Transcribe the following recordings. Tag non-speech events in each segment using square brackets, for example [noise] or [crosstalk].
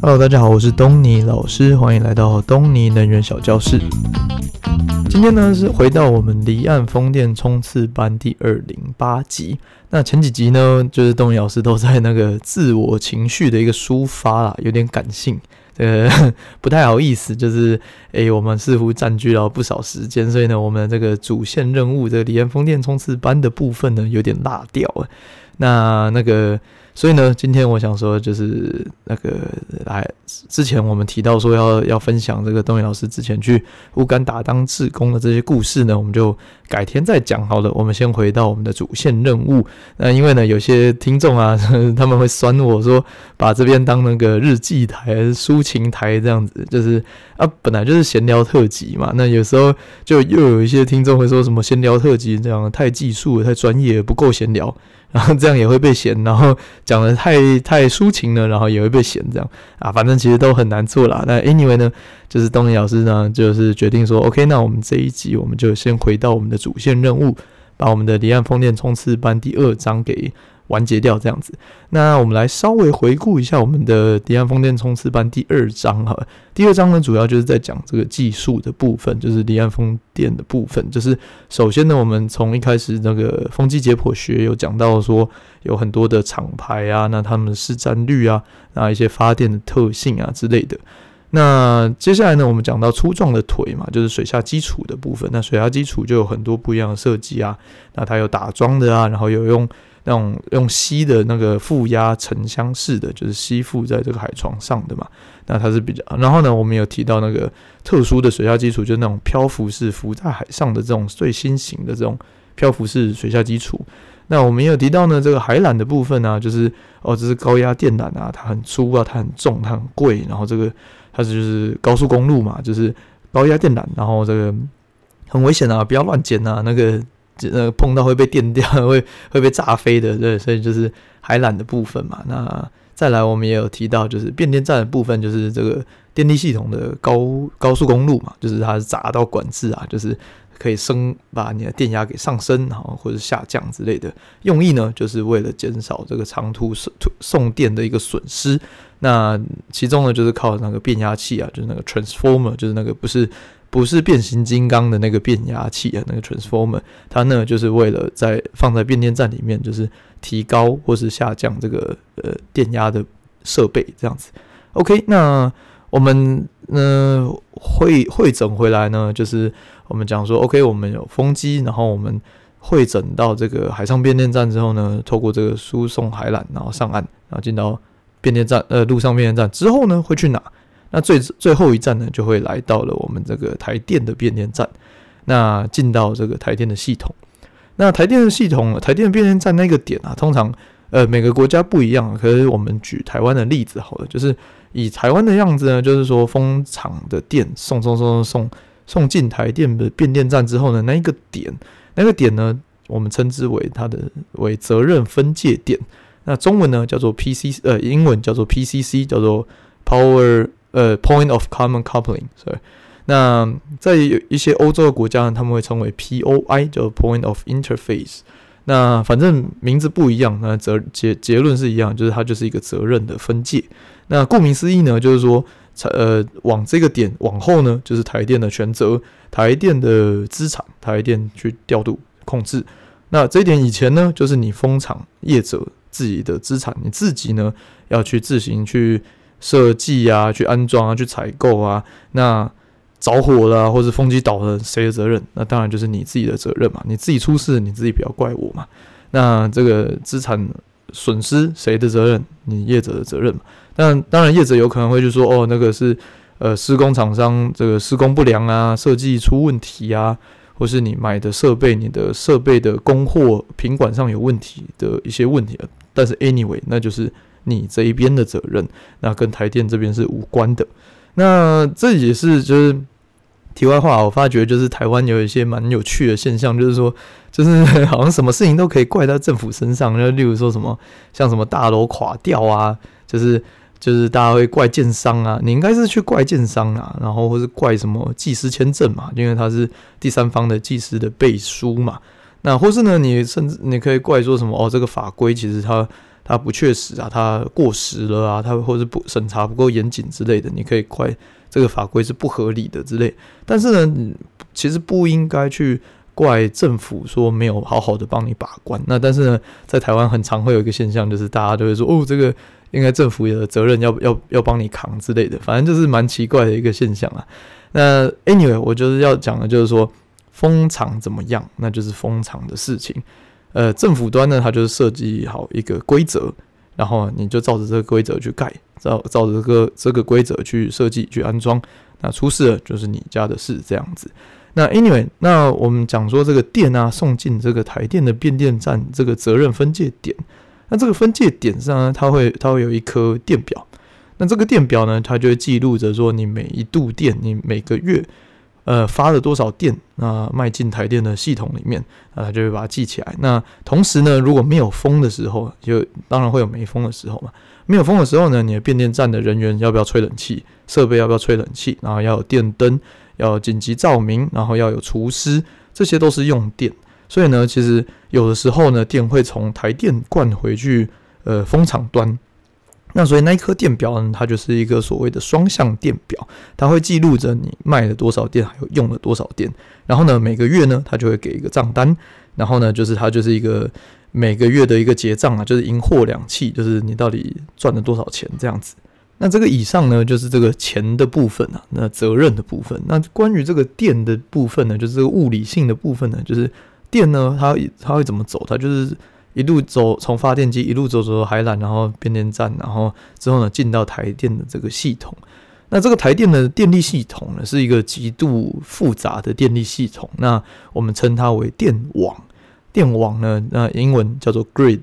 Hello，大家好，我是东尼老师，欢迎来到东尼能源小教室。今天呢是回到我们离岸风电冲刺班第二零八集。那前几集呢，就是东尼老师都在那个自我情绪的一个抒发啦，有点感性。呃，[laughs] 不太好意思，就是诶、我们似乎占据了不少时间，所以呢，我们这个主线任务这个离岸风电冲刺班的部分呢，有点落掉了。那那个。所以呢，今天我想说，就是那个来之前我们提到说要要分享这个东尼老师之前去乌干达当志工的这些故事呢，我们就改天再讲好了。我们先回到我们的主线任务。那因为呢，有些听众啊，他们会酸我说，把这边当那个日记台抒情台这样子，就是啊，本来就是闲聊特辑嘛。那有时候就又有一些听众会说什么闲聊特辑这样太技术，太专业，不够闲聊。然后这样也会被嫌，然后讲的太太抒情了，然后也会被嫌这样啊，反正其实都很难做啦。那 anyway 呢，就是东尼老师呢，就是决定说，OK，那我们这一集我们就先回到我们的主线任务，把我们的离岸风电冲刺班第二章给。完结掉这样子，那我们来稍微回顾一下我们的离岸风电冲刺班第二章哈。第二章呢，主要就是在讲这个技术的部分，就是离岸风电的部分。就是首先呢，我们从一开始那个风机解剖学有讲到说，有很多的厂牌啊，那他们的市占率啊，那一些发电的特性啊之类的。那接下来呢，我们讲到粗壮的腿嘛，就是水下基础的部分。那水下基础就有很多不一样的设计啊，那它有打桩的啊，然后有用。那种用吸的那个负压沉箱式的，就是吸附在这个海床上的嘛。那它是比较，然后呢，我们有提到那个特殊的水下基础，就是那种漂浮式浮在海上的这种最新型的这种漂浮式水下基础。那我们也有提到呢，这个海缆的部分呢、啊，就是哦，这是高压电缆啊，它很粗啊，它很重，它很贵。然后这个它是就是高速公路嘛，就是高压电缆，然后这个很危险啊，不要乱捡啊，那个。呃，碰到会被电掉，[laughs] 会会被炸飞的，对，所以就是海缆的部分嘛。那再来，我们也有提到，就是变电站的部分，就是这个电力系统的高高速公路嘛，就是它是闸道管制啊，就是可以升把你的电压给上升，然后或者下降之类的。用意呢，就是为了减少这个长途送送电的一个损失。那其中呢，就是靠那个变压器啊，就是那个 transformer，就是那个不是。不是变形金刚的那个变压器啊，那个 transformer，它呢就是为了在放在变电站里面，就是提高或是下降这个呃电压的设备这样子。OK，那我们呢会会诊回来呢，就是我们讲说，OK，我们有风机，然后我们会诊到这个海上变电站之后呢，透过这个输送海缆，然后上岸，然后进到变电站呃陆上变电站之后呢，会去哪？那最最后一站呢，就会来到了我们这个台电的变电站，那进到这个台电的系统。那台电的系统，台电的变电站那个点啊，通常呃每个国家不一样。可是我们举台湾的例子好了，就是以台湾的样子呢，就是说风场的电送送送送送进台电的变电站之后呢，那一个点那个点呢，我们称之为它的为责任分界点。那中文呢叫做 PCC，呃，英文叫做 PCC，叫做 Power。呃，Point of Common Coupling，所以那在一些欧洲的国家呢，他们会称为 POI，叫 Point of Interface。那反正名字不一样，那责结结论是一样，就是它就是一个责任的分界。那顾名思义呢，就是说，呃，往这个点往后呢，就是台电的全责，台电的资产，台电去调度控制。那这一点以前呢，就是你风场业者自己的资产，你自己呢要去自行去。设计啊，去安装啊，去采购啊，那着火了、或者风机倒了，谁的责任？那当然就是你自己的责任嘛，你自己出事，你自己不要怪我嘛。那这个资产损失谁的责任？你业者的责任嘛。但当然业者有可能会就说，哦，那个是呃施工厂商这个施工不良啊，设计出问题啊，或是你买的设备，你的设备的供货品管上有问题的一些问题。但是 anyway，那就是。你这一边的责任，那跟台电这边是无关的。那这也是就是题外话，我发觉就是台湾有一些蛮有趣的现象，就是说，就是 [laughs] 好像什么事情都可以怪到政府身上。就例如说什么像什么大楼垮掉啊，就是就是大家会怪建商啊，你应该是去怪建商啊，然后或是怪什么技师签证嘛，因为他是第三方的技师的背书嘛。那或是呢，你甚至你可以怪说什么哦，这个法规其实它。它不确实啊，它过时了啊，它或者不审查不够严谨之类的，你可以怪这个法规是不合理的之类。但是呢，其实不应该去怪政府说没有好好的帮你把关。那但是呢，在台湾很常会有一个现象，就是大家都会说哦，这个应该政府有责任要要要帮你扛之类的，反正就是蛮奇怪的一个现象啊。那 anyway，我就是要讲的就是说，风场怎么样，那就是风场的事情。呃，政府端呢，它就是设计好一个规则，然后你就照着这个规则去盖，照照着这个这个规则去设计去安装。那出事了就是你家的事，这样子。那 anyway，那我们讲说这个电啊送进这个台电的变电站这个责任分界点，那这个分界点上呢，它会它会有一颗电表，那这个电表呢，它就会记录着说你每一度电，你每个月。呃，发了多少电？那卖进台电的系统里面，啊，就会把它记起来。那同时呢，如果没有风的时候，就当然会有没风的时候嘛。没有风的时候呢，你的变电站的人员要不要吹冷气？设备要不要吹冷气？然后要有电灯，要紧急照明，然后要有除湿，这些都是用电。所以呢，其实有的时候呢，电会从台电灌回去，呃，风场端。那所以那一颗电表呢，它就是一个所谓的双向电表，它会记录着你卖了多少电，还有用了多少电。然后呢，每个月呢，它就会给一个账单。然后呢，就是它就是一个每个月的一个结账啊，就是银货两讫，就是你到底赚了多少钱这样子。那这个以上呢，就是这个钱的部分啊，那责任的部分。那关于这个电的部分呢，就是这个物理性的部分呢，就是电呢，它它会怎么走？它就是。一路走，从发电机一路走走到海缆，然后变电站，然后之后呢，进到台电的这个系统。那这个台电的电力系统呢，是一个极度复杂的电力系统。那我们称它为电网。电网呢，那英文叫做 grid。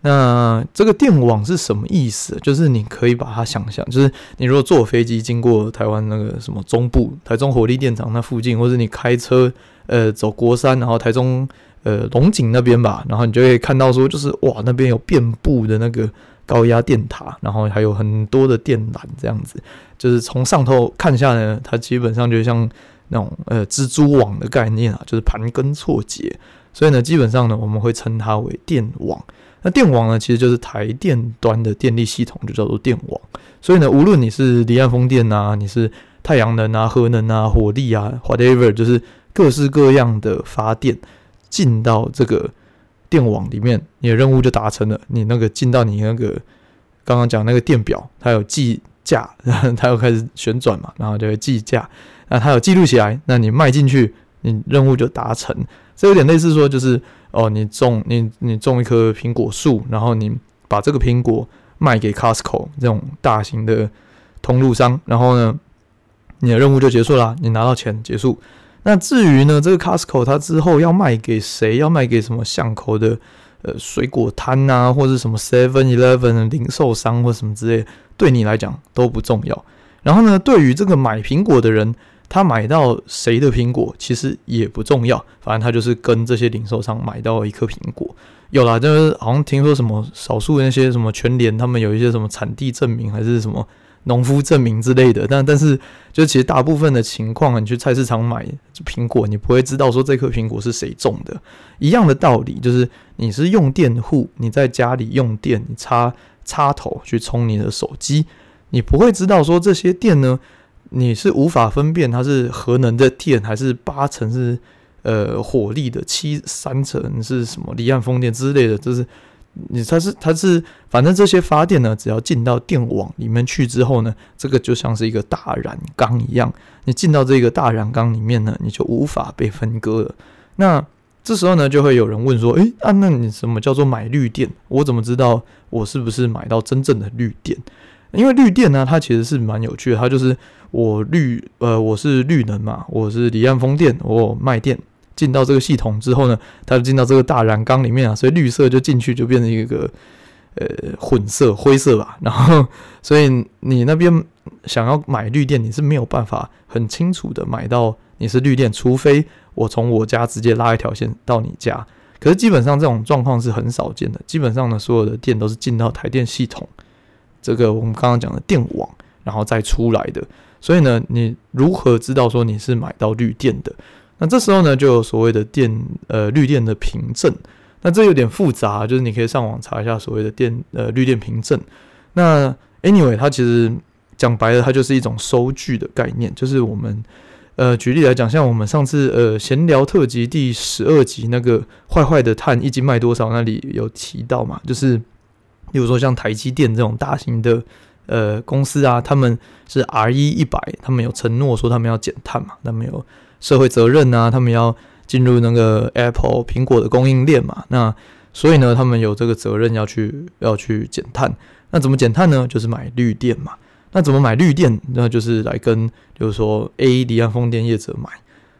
那这个电网是什么意思？就是你可以把它想象，就是你如果坐飞机经过台湾那个什么中部台中火力电厂那附近，或者你开车呃走国三，然后台中。呃，龙井那边吧，然后你就会看到说，就是哇，那边有遍布的那个高压电塔，然后还有很多的电缆，这样子，就是从上头看下来，它基本上就像那种呃蜘蛛网的概念啊，就是盘根错节。所以呢，基本上呢，我们会称它为电网。那电网呢，其实就是台电端的电力系统，就叫做电网。所以呢，无论你是离岸风电啊，你是太阳能啊、核能啊、火力啊，whatever，就是各式各样的发电。进到这个电网里面，你的任务就达成了。你那个进到你那个刚刚讲那个电表，它有计价，然后它又开始旋转嘛，然后就会计价。那它有记录起来，那你卖进去，你任务就达成。这有点类似说，就是哦，你种你你种一棵苹果树，然后你把这个苹果卖给 Costco 这种大型的通路商，然后呢，你的任务就结束了，你拿到钱结束。那至于呢，这个 Costco 它之后要卖给谁？要卖给什么巷口的呃水果摊啊，或者什么 Seven Eleven 的零售商或什么之类，对你来讲都不重要。然后呢，对于这个买苹果的人，他买到谁的苹果其实也不重要，反正他就是跟这些零售商买到一颗苹果。有啦，就是好像听说什么少数那些什么全联，他们有一些什么产地证明还是什么。农夫证明之类的，但但是就其实大部分的情况，你去菜市场买苹果，你不会知道说这颗苹果是谁种的。一样的道理，就是你是用电户，你在家里用电，你插插头去充你的手机，你不会知道说这些电呢，你是无法分辨它是核能的电还是八成是呃火力的，七三成是什么离岸风电之类的，就是。你它是它是，反正这些发电呢，只要进到电网里面去之后呢，这个就像是一个大染缸一样。你进到这个大染缸里面呢，你就无法被分割了。那这时候呢，就会有人问说：“诶，啊，那你什么叫做买绿电？我怎么知道我是不是买到真正的绿电？因为绿电呢，它其实是蛮有趣的，它就是我绿呃，我是绿能嘛，我是离岸风电，我卖电。”进到这个系统之后呢，它就进到这个大染缸里面啊，所以绿色就进去就变成一个呃混色灰色吧。[laughs] 然后，所以你那边想要买绿电，你是没有办法很清楚的买到你是绿电，除非我从我家直接拉一条线到你家。可是基本上这种状况是很少见的，基本上呢，所有的电都是进到台电系统，这个我们刚刚讲的电网，然后再出来的。所以呢，你如何知道说你是买到绿电的？那这时候呢，就有所谓的电呃绿电的凭证。那这有点复杂，就是你可以上网查一下所谓的电呃绿电凭证。那 anyway，它其实讲白了，它就是一种收据的概念，就是我们呃举例来讲，像我们上次呃闲聊特辑第十二集那个坏坏的碳一斤卖多少那里有提到嘛，就是比如说像台积电这种大型的。呃，公司啊，他们是 R 一一百，他们有承诺说他们要减碳嘛，他们有社会责任啊，他们要进入那个 Apple 苹果的供应链嘛，那所以呢，他们有这个责任要去要去减碳。那怎么减碳呢？就是买绿电嘛。那怎么买绿电？那就是来跟，就是说 A 离岸风电业者买。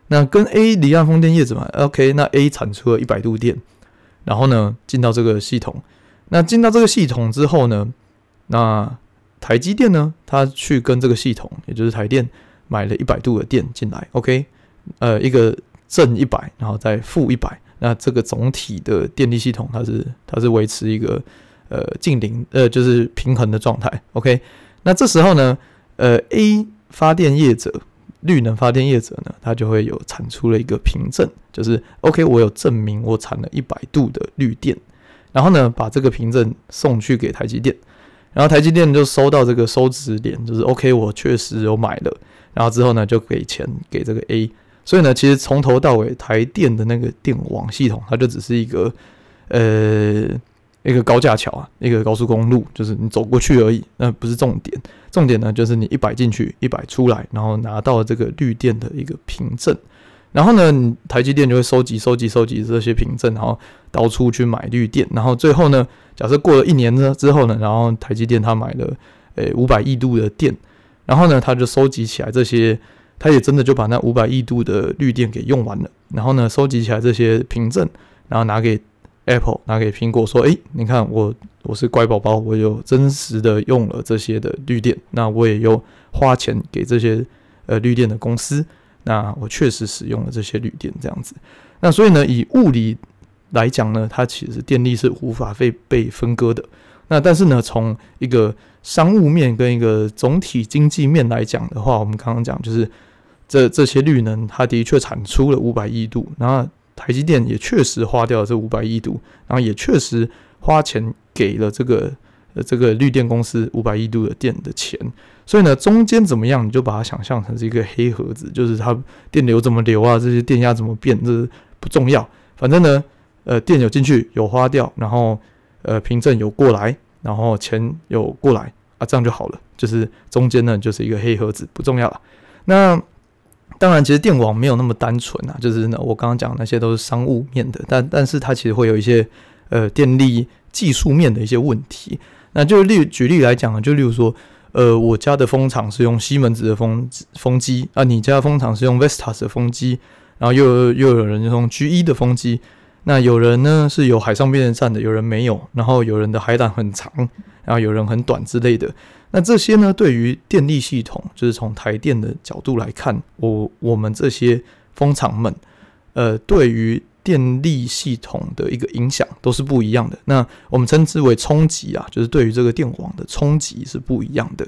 那跟 A 离岸风电业者买，OK，那 A 产出了一百度电，然后呢，进到这个系统。那进到这个系统之后呢，那台积电呢，它去跟这个系统，也就是台电买了一百度的电进来，OK，呃，一个正一百，然后再负一百，那这个总体的电力系统它是它是维持一个呃净零呃就是平衡的状态，OK，那这时候呢，呃 A 发电业者绿能发电业者呢，它就会有产出了一个凭证，就是 OK，我有证明我产了一百度的绿电，然后呢，把这个凭证送去给台积电。然后台积电就收到这个收支点，就是 OK，我确实有买了。然后之后呢，就给钱给这个 A。所以呢，其实从头到尾，台电的那个电网系统，它就只是一个呃一个高架桥啊，一个高速公路，就是你走过去而已。那不是重点，重点呢就是你一百进去，一百出来，然后拿到这个绿电的一个凭证。然后呢，台积电就会收集、收集、收集这些凭证，然后到处去买绿电。然后最后呢，假设过了一年呢之后呢，然后台积电它买了诶五百亿度的电，然后呢，它就收集起来这些，他也真的就把那五百亿度的绿电给用完了。然后呢，收集起来这些凭证，然后拿给 Apple，拿给苹果说：“诶，你看我我是乖宝宝，我有真实的用了这些的绿电，那我也有花钱给这些呃绿电的公司。”那我确实使用了这些绿电，这样子。那所以呢，以物理来讲呢，它其实电力是无法被被分割的。那但是呢，从一个商务面跟一个总体经济面来讲的话，我们刚刚讲就是这这些绿能，它的确产出了五百亿度，然后台积电也确实花掉了这五百亿度，然后也确实花钱给了这个。呃，这个绿电公司五百亿度的电的钱，所以呢，中间怎么样，你就把它想象成是一个黑盒子，就是它电流怎么流啊，这些电压怎么变，这不重要。反正呢，呃，电有进去，有花掉，然后呃，凭证有过来，然后钱有过来啊，这样就好了。就是中间呢，就是一个黑盒子，不重要了。那当然，其实电网没有那么单纯啊，就是呢，我刚刚讲那些都是商务面的，但但是它其实会有一些呃电力技术面的一些问题。那就例举例来讲啊，就例如说，呃，我家的风场是用西门子的风风机啊，你家的风场是用 Vestas 的风机，然后又又有人用 GE 的风机，那有人呢是有海上变电站的，有人没有，然后有人的海缆很长，然后有人很短之类的。那这些呢，对于电力系统，就是从台电的角度来看，我我们这些风场们，呃，对于电力系统的一个影响都是不一样的。那我们称之为冲击啊，就是对于这个电网的冲击是不一样的。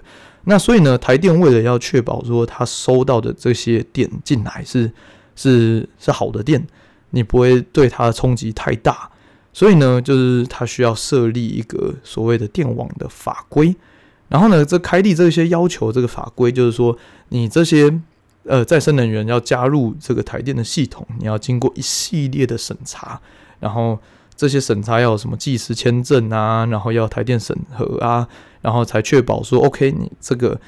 那所以呢，台电为了要确保说它收到的这些电进来是是是好的电，你不会对它的冲击太大，所以呢，就是它需要设立一个所谓的电网的法规。然后呢，这开立这些要求，这个法规就是说，你这些。呃，再生能源要加入这个台电的系统，你要经过一系列的审查，然后这些审查要有什么技师签证啊，然后要台电审核啊，然后才确保说，OK，你这个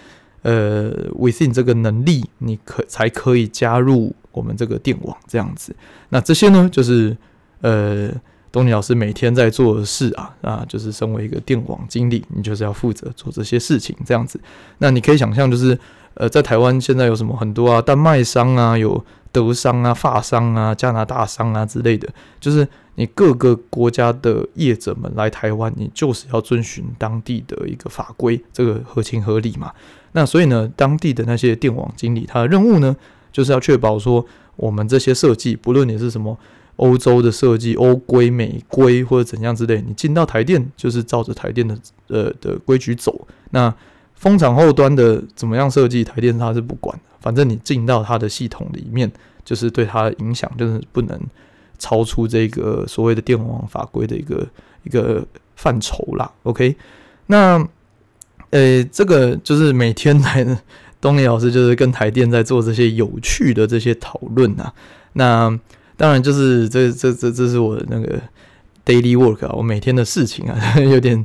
呃，within 这个能力，你可才可以加入我们这个电网这样子。那这些呢，就是呃，东尼老师每天在做的事啊，啊，就是身为一个电网经理，你就是要负责做这些事情这样子。那你可以想象，就是。呃，在台湾现在有什么很多啊，丹麦商啊，有德商啊、法商啊、加拿大商啊之类的，就是你各个国家的业者们来台湾，你就是要遵循当地的一个法规，这个合情合理嘛。那所以呢，当地的那些电网经理，他的任务呢，就是要确保说，我们这些设计，不论你是什么欧洲的设计、欧规、美规或者怎样之类，你进到台电就是照着台电的呃的规矩走。那风厂后端的怎么样设计，台电它是不管的。反正你进到它的系统里面，就是对它的影响就是不能超出这个所谓的电网法规的一个一个范畴啦。OK，那呃，这个就是每天来东尼老师就是跟台电在做这些有趣的这些讨论啊。那当然就是这这这这是我的那个 daily work 啊，我每天的事情啊，[laughs] 有点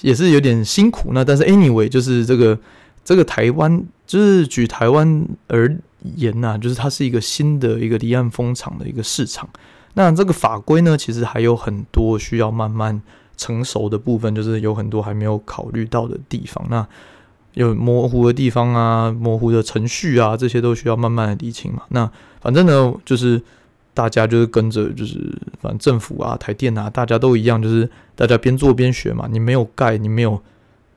也是有点辛苦。那但是 anyway，就是这个这个台湾，就是举台湾而言呐、啊，就是它是一个新的一个离岸风场的一个市场。那这个法规呢，其实还有很多需要慢慢成熟的部分，就是有很多还没有考虑到的地方。那有模糊的地方啊，模糊的程序啊，这些都需要慢慢的理清嘛。那反正呢，就是大家就是跟着，就是反正政府啊、台电啊，大家都一样，就是大家边做边学嘛。你没有盖，你没有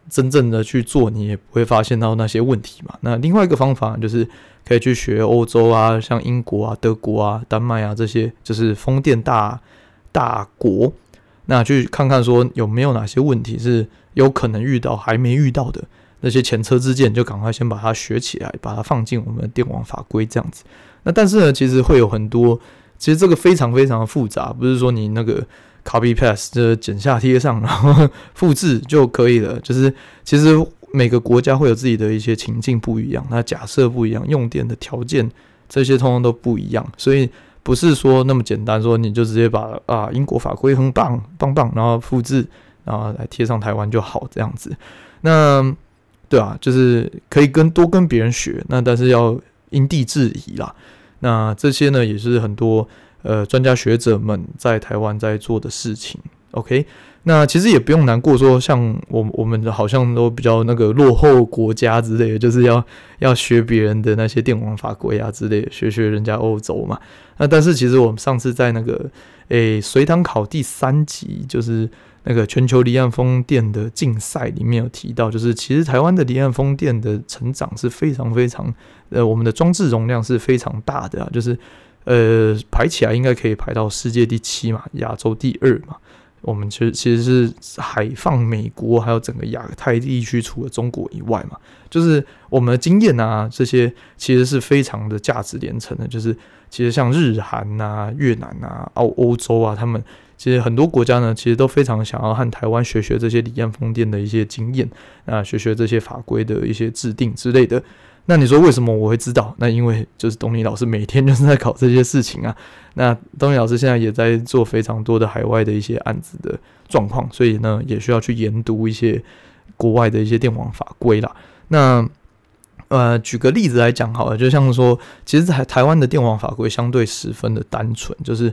真正的去做，你也不会发现到那些问题嘛。那另外一个方法就是可以去学欧洲啊，像英国啊、德国啊、丹麦啊这些，就是风电大大国，那去看看说有没有哪些问题是有可能遇到还没遇到的。那些前车之鉴，就赶快先把它学起来，把它放进我们的电网法规这样子。那但是呢，其实会有很多，其实这个非常非常的复杂，不是说你那个 copy paste 就剪下贴上，然后复制就可以了。就是其实每个国家会有自己的一些情境不一样，那假设不一样，用电的条件这些通通都不一样，所以不是说那么简单，说你就直接把啊英国法规很棒棒棒，然后复制，然后来贴上台湾就好这样子。那对啊，就是可以跟多跟别人学，那但是要因地制宜啦。那这些呢，也是很多呃专家学者们在台湾在做的事情。OK，那其实也不用难过，说像我我们好像都比较那个落后国家之类的，就是要要学别人的那些电网法规啊之类的，学学人家欧洲嘛。那但是其实我们上次在那个诶随堂考第三集就是。那个全球离岸风电的竞赛里面有提到，就是其实台湾的离岸风电的成长是非常非常，呃，我们的装置容量是非常大的啊，就是呃排起来应该可以排到世界第七嘛，亚洲第二嘛。我们其实其实是海放美国还有整个亚太地区除了中国以外嘛，就是我们的经验啊这些其实是非常的价值连城的，就是其实像日韩啊、越南啊、欧欧洲啊，他们。其实很多国家呢，其实都非常想要和台湾学学这些离岸风电的一些经验啊，学学这些法规的一些制定之类的。那你说为什么我会知道？那因为就是东尼老师每天就是在搞这些事情啊。那东尼老师现在也在做非常多的海外的一些案子的状况，所以呢，也需要去研读一些国外的一些电网法规啦。那呃，举个例子来讲好了，就像说，其实台台湾的电网法规相对十分的单纯，就是。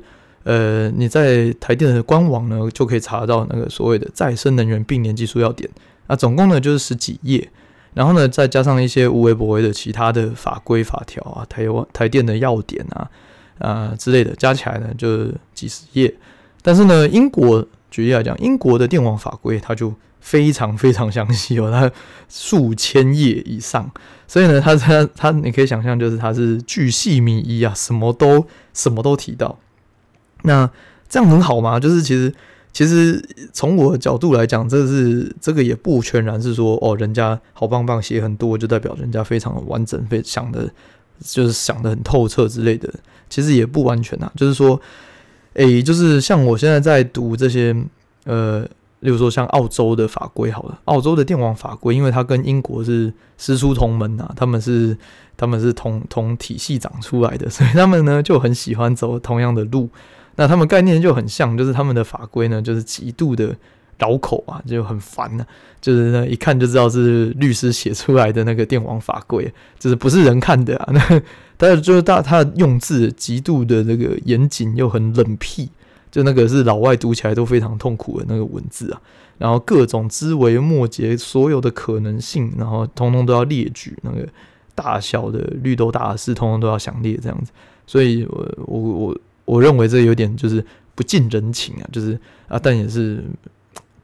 呃，你在台电的官网呢，就可以查到那个所谓的再生能源并联技术要点啊，总共呢就是十几页，然后呢再加上一些无微不微的其他的法规法条啊，台湾台电的要点啊啊之类的，加起来呢就几十页。但是呢，英国举例来讲，英国的电网法规它就非常非常详细哦，[laughs] 它数千页以上，所以呢，它它它你可以想象，就是它是巨细靡遗啊，什么都什么都提到。那这样很好吗？就是其实，其实从我的角度来讲，这是这个也不全然是说哦，人家好棒棒写很多，就代表人家非常的完整，非想的，就是想得很透彻之类的。其实也不完全啊，就是说，诶，就是像我现在在读这些，呃，例如说像澳洲的法规，好了，澳洲的电网法规，因为它跟英国是师出同门啊，他们是他们是同同体系长出来的，所以他们呢就很喜欢走同样的路。那他们概念就很像，就是他们的法规呢，就是极度的绕口啊，就很烦呢、啊。就是呢，一看就知道是律师写出来的那个电网法规，就是不是人看的啊。那 [laughs] 但是就是大他的用字极度的那个严谨又很冷僻，就那个是老外读起来都非常痛苦的那个文字啊。然后各种枝微末节，所有的可能性，然后通通都要列举，那个大小的绿豆大的事，通通都要详列这样子。所以我我。我我认为这有点就是不近人情啊，就是啊，但也是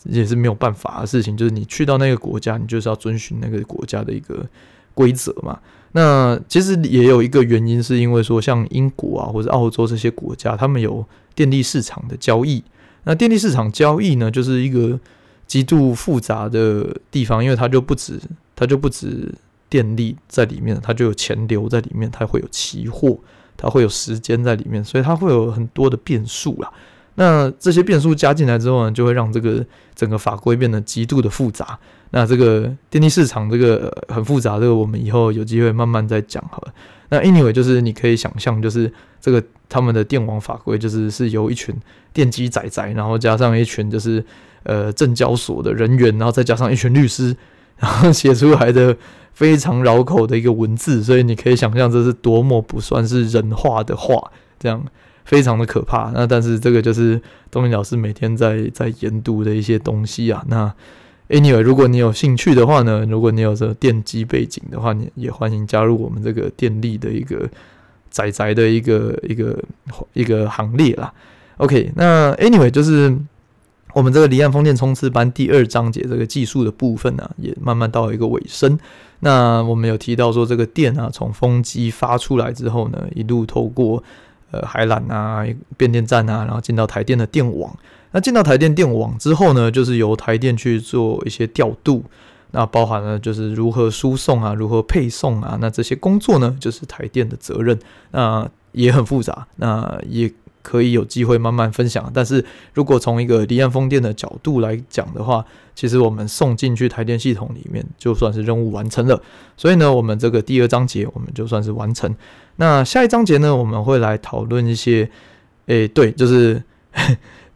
也是没有办法的事情。就是你去到那个国家，你就是要遵循那个国家的一个规则嘛。那其实也有一个原因，是因为说像英国啊或者澳洲这些国家，他们有电力市场的交易。那电力市场交易呢，就是一个极度复杂的地方，因为它就不止它就不止电力在里面，它就有钱流在里面，它会有期货。它会有时间在里面，所以它会有很多的变数啦。那这些变数加进来之后呢，就会让这个整个法规变得极度的复杂。那这个电力市场这个很复杂，这个我们以后有机会慢慢再讲好了。那 anyway 就是你可以想象，就是这个他们的电网法规，就是是由一群电机仔仔，然后加上一群就是呃证交所的人员，然后再加上一群律师，然后写出来的非常绕口的一个文字，所以你可以想象这是多么不算是人话的话，这样。非常的可怕，那但是这个就是东尼老师每天在在研读的一些东西啊。那 anyway，如果你有兴趣的话呢，如果你有这电机背景的话，你也欢迎加入我们这个电力的一个宅宅的一个一个一个行列啦。OK，那 anyway 就是我们这个离岸风电冲刺班第二章节这个技术的部分呢、也慢慢到了一个尾声。那我们有提到说，这个电啊从风机发出来之后呢，一路透过呃，海缆啊，变电站啊，然后进到台电的电网。那进到台电电网之后呢，就是由台电去做一些调度。那包含了就是如何输送啊，如何配送啊，那这些工作呢，就是台电的责任。那也很复杂，那也可以有机会慢慢分享。但是如果从一个离岸风电的角度来讲的话，其实我们送进去台电系统里面，就算是任务完成了。所以呢，我们这个第二章节，我们就算是完成。那下一章节呢，我们会来讨论一些，诶、对，就是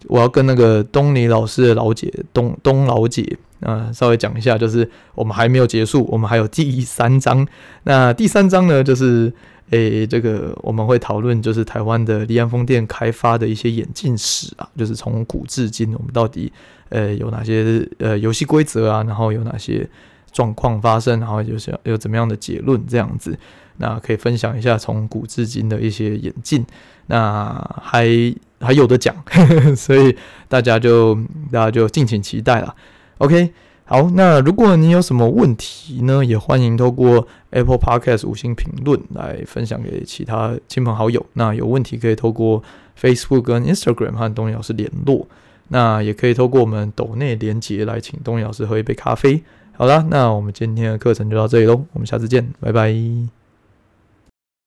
我要跟那个东尼老师的老姐东东老姐啊、稍微讲一下，就是我们还没有结束，我们还有第三章。那第三章呢，就是诶、这个我们会讨论就是台湾的离岸风电开发的一些演进史啊，就是从古至今，我们到底呃有哪些呃游戏规则啊，然后有哪些状况发生，然后就是有怎么样的结论这样子。那可以分享一下从古至今的一些演进，那还还有的讲，[laughs] 所以大家就大家就敬请期待了。OK，好，那如果你有什么问题呢，也欢迎透过 Apple Podcast 五星评论来分享给其他亲朋好友。那有问题可以透过 Facebook 跟 Instagram 和东老师联络，那也可以透过我们抖内连结来请东老师喝一杯咖啡。好啦，那我们今天的课程就到这里喽，我们下次见，拜拜。